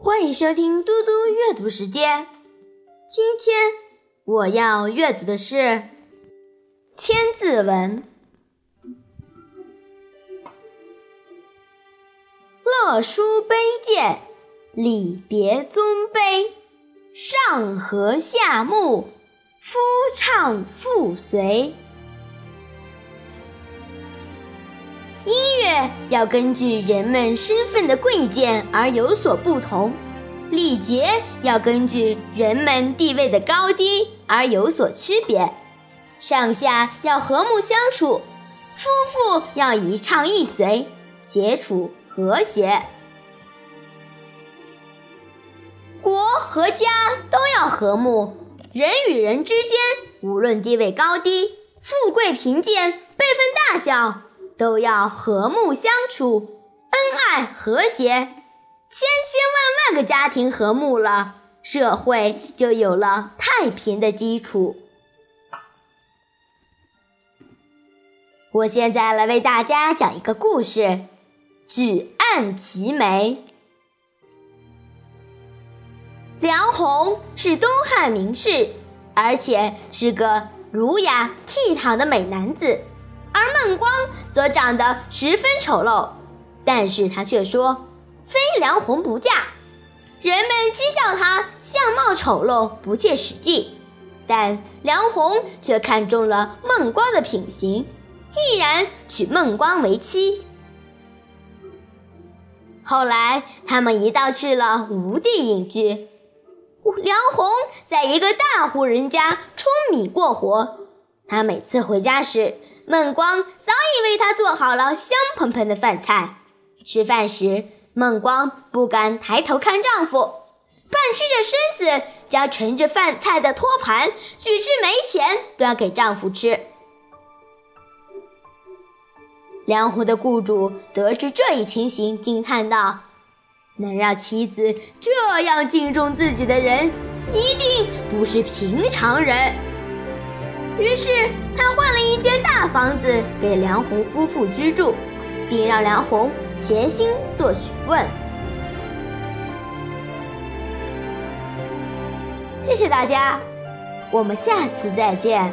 欢迎收听嘟嘟阅读时间。今天我要阅读的是《千字文》。乐书卑贱，礼别尊卑，上和下睦，夫唱妇随。要根据人们身份的贵贱而有所不同，礼节要根据人们地位的高低而有所区别，上下要和睦相处，夫妇要一唱一随，协处和谐，国和家都要和睦，人与人之间无论地位高低、富贵贫贱、辈分大小。都要和睦相处，恩爱和谐，千千万万个家庭和睦了，社会就有了太平的基础。我现在来为大家讲一个故事，《举案齐眉》。梁鸿是东汉名士，而且是个儒雅倜傥的美男子。而孟光则长得十分丑陋，但是他却说非梁鸿不嫁。人们讥笑他相貌丑陋、不切实际，但梁鸿却看中了孟光的品行，毅然娶孟光为妻。后来，他们一道去了吴地隐居。梁鸿在一个大户人家舂米过活，他每次回家时。孟光早已为他做好了香喷喷的饭菜。吃饭时，孟光不敢抬头看丈夫，半屈着身子，将盛着饭菜的托盘举至眉前，端给丈夫吃。梁红的雇主得知这一情形，惊叹道：“能让妻子这样敬重自己的人，一定不是平常人。”于是，他换了一间大房子给梁红夫妇居住，并让梁红潜心做学问。谢谢大家，我们下次再见。